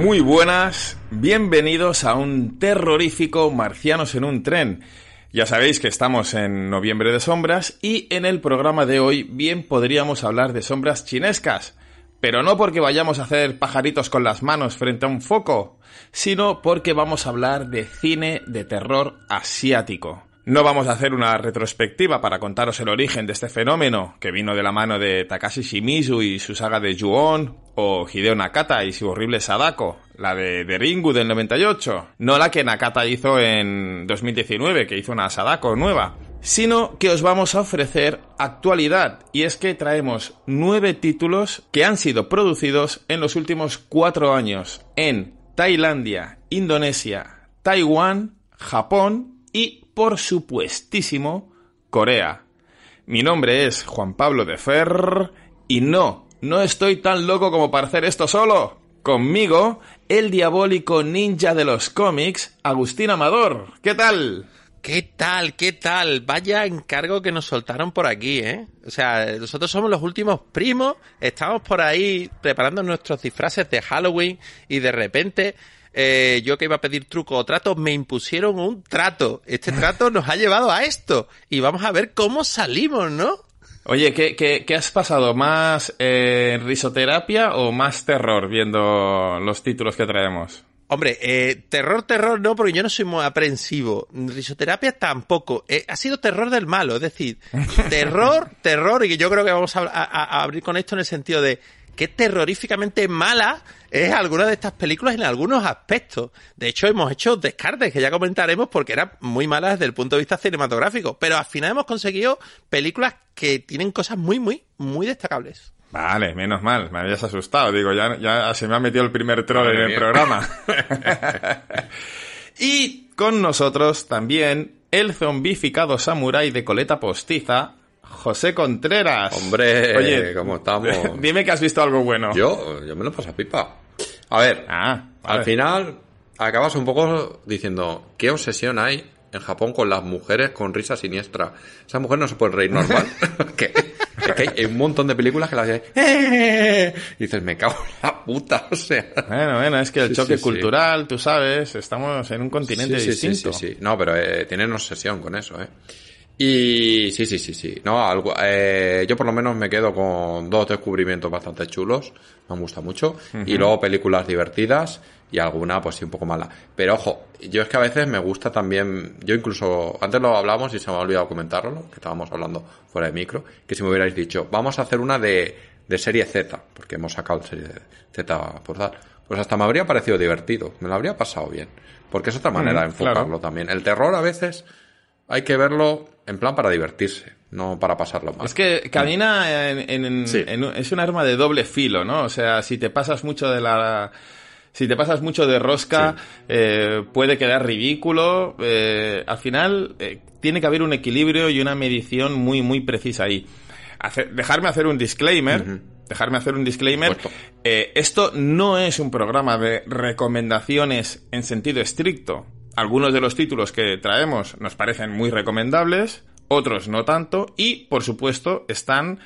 Muy buenas, bienvenidos a un terrorífico Marcianos en un tren. Ya sabéis que estamos en noviembre de sombras y en el programa de hoy bien podríamos hablar de sombras chinescas, pero no porque vayamos a hacer pajaritos con las manos frente a un foco, sino porque vamos a hablar de cine de terror asiático. No vamos a hacer una retrospectiva para contaros el origen de este fenómeno, que vino de la mano de Takashi Shimizu y su saga de Ju-On, o Hideo Nakata y su horrible Sadako, la de, de Ringu del 98, no la que Nakata hizo en 2019, que hizo una Sadako nueva, sino que os vamos a ofrecer actualidad, y es que traemos nueve títulos que han sido producidos en los últimos cuatro años en Tailandia, Indonesia, Taiwán, Japón y por supuestísimo, Corea. Mi nombre es Juan Pablo de Fer y no, no estoy tan loco como para hacer esto solo. Conmigo, el diabólico ninja de los cómics, Agustín Amador. ¿Qué tal? ¿Qué tal? ¿Qué tal? Vaya encargo que nos soltaron por aquí, ¿eh? O sea, nosotros somos los últimos primos, estamos por ahí preparando nuestros disfraces de Halloween y de repente eh, yo que iba a pedir truco o trato, me impusieron un trato. Este trato nos ha llevado a esto. Y vamos a ver cómo salimos, ¿no? Oye, ¿qué, qué, qué has pasado? ¿Más eh, risoterapia o más terror viendo los títulos que traemos? Hombre, eh, terror, terror no, porque yo no soy muy aprensivo. Risoterapia tampoco. Eh, ha sido terror del malo, es decir, terror, terror, y yo creo que vamos a, a, a abrir con esto en el sentido de qué terroríficamente mala es alguna de estas películas en algunos aspectos. De hecho, hemos hecho descartes que ya comentaremos porque eran muy malas desde el punto de vista cinematográfico. Pero al final hemos conseguido películas que tienen cosas muy, muy, muy destacables. Vale, menos mal, me habías asustado. Digo, ya, ya se me ha metido el primer troll en el programa. y con nosotros también el zombificado samurái de coleta postiza, José Contreras. Hombre, Oye, ¿cómo estamos? Dime que has visto algo bueno. Yo, yo me lo paso a pipa. A ver, ah, vale. al final acabas un poco diciendo, ¿qué obsesión hay en Japón con las mujeres con risa siniestra? Esa mujer no se puede reír normal. ¿Qué? Es que hay un montón de películas que las. ¡Eh! Y dices, me cago en la puta, o sea... Bueno, bueno, es que el sí, choque sí, cultural, sí. tú sabes, estamos en un continente distinto. Sí, sí, sí, No, pero eh, tienen obsesión con eso, ¿eh? Y sí, sí, sí, sí. No, algo, eh, yo por lo menos me quedo con dos descubrimientos bastante chulos. Me gusta mucho. Uh -huh. Y luego películas divertidas y alguna pues sí un poco mala. Pero ojo, yo es que a veces me gusta también, yo incluso, antes lo hablamos y se me ha olvidado comentarlo, que estábamos hablando fuera de micro, que si me hubierais dicho, vamos a hacer una de, de serie Z, porque hemos sacado serie Z por dar. Pues hasta me habría parecido divertido, me lo habría pasado bien. Porque es otra manera de enfocarlo claro. también. El terror a veces hay que verlo en plan para divertirse, no para pasarlo mal. Es que camina en, en, sí. en, es un arma de doble filo, ¿no? O sea, si te pasas mucho de la si te pasas mucho de rosca, sí. eh, puede quedar ridículo. Eh, al final, eh, tiene que haber un equilibrio y una medición muy, muy precisa ahí. Hacer, dejarme hacer un disclaimer. Uh -huh. Dejarme hacer un disclaimer. Eh, esto no es un programa de recomendaciones en sentido estricto. Algunos de los títulos que traemos nos parecen muy recomendables, otros no tanto, y por supuesto están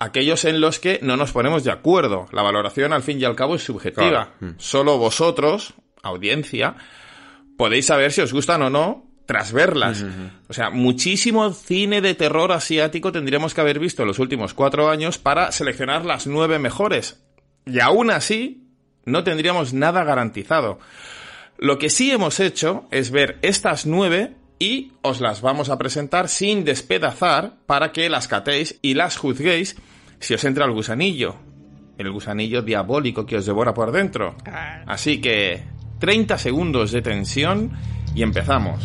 aquellos en los que no nos ponemos de acuerdo. La valoración, al fin y al cabo, es subjetiva. Claro. Solo vosotros, audiencia, podéis saber si os gustan o no tras verlas. O sea, muchísimo cine de terror asiático tendríamos que haber visto en los últimos cuatro años para seleccionar las nueve mejores. Y aún así, no tendríamos nada garantizado. Lo que sí hemos hecho es ver estas nueve y os las vamos a presentar sin despedazar para que las catéis y las juzguéis si os entra el gusanillo. El gusanillo diabólico que os devora por dentro. Así que 30 segundos de tensión y empezamos.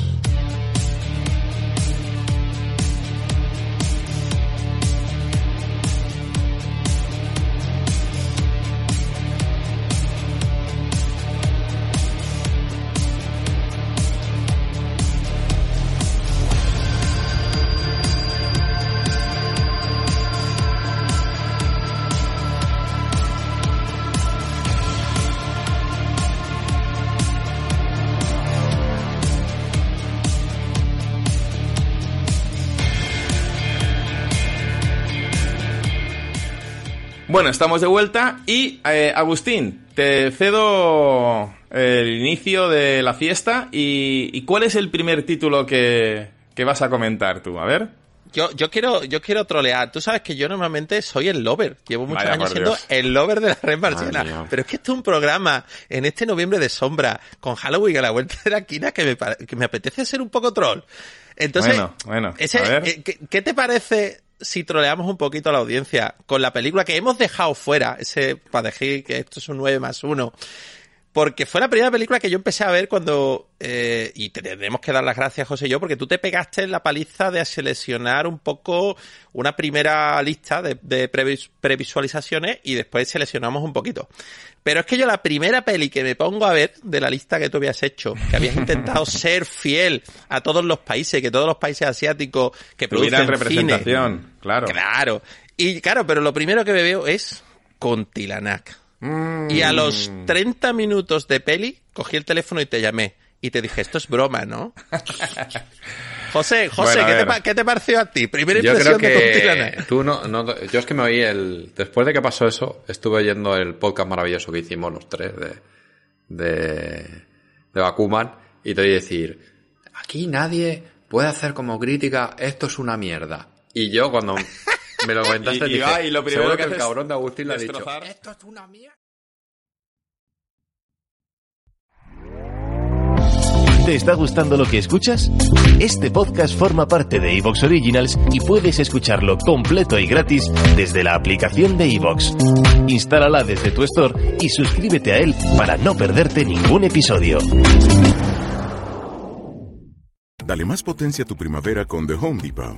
Bueno, estamos de vuelta y eh, Agustín, te cedo el inicio de la fiesta y, y ¿cuál es el primer título que, que vas a comentar tú? A ver. Yo, yo quiero, yo quiero trolear. Tú sabes que yo normalmente soy el lover. Llevo muchos Vaya, años siendo Dios. el lover de la red marciana. Pero es que esto es un programa en este noviembre de sombra, con Halloween a la vuelta de la esquina, que me, que me apetece ser un poco troll. Entonces, Bueno, bueno, ese- a ver. eh, ¿qué, qué te parece si troleamos un poquito a la audiencia con la película que hemos dejado fuera? Ese, para decir que esto es un 9 más 1. Porque fue la primera película que yo empecé a ver cuando... eh, y te tenemos que dar las gracias, José y yo, porque tú te pegaste en la paliza de seleccionar un poco una primera lista de, de previs- previsualizaciones y después seleccionamos un poquito. Pero es que yo la primera peli que me pongo a ver de la lista que tú habías hecho, que habías intentado ser fiel a todos los países, que todos los países asiáticos que producen cine, representación, claro. Claro. Y claro, pero lo primero que me veo es Contilanac. Mm. Y a los 30 minutos de peli, cogí el teléfono y te llamé. Y te dije, esto es broma, ¿no? José, José, Bueno, a ¿qué, te, qué pareció a ti? Primera Yo impresión creo de que Contilanac. tú no, no- yo es que me oí el después de que pasó eso, estuve oyendo el podcast maravilloso que hicimos los tres de de, de Bakuman y te oí decir, aquí nadie puede hacer como crítica, esto es una mierda. Y yo cuando me lo comentaste Y- y dije, va, y lo primero que que el cabrón de Agustín le ha dicho, destrozar. esto es una mierda. ¿Te está gustando lo que escuchas? Este podcast forma parte de Evox Originals y puedes escucharlo completo y gratis desde la aplicación de Evox. Instálala desde tu store y suscríbete a él para no perderte ningún episodio. Dale más potencia a tu primavera con The Home Depot.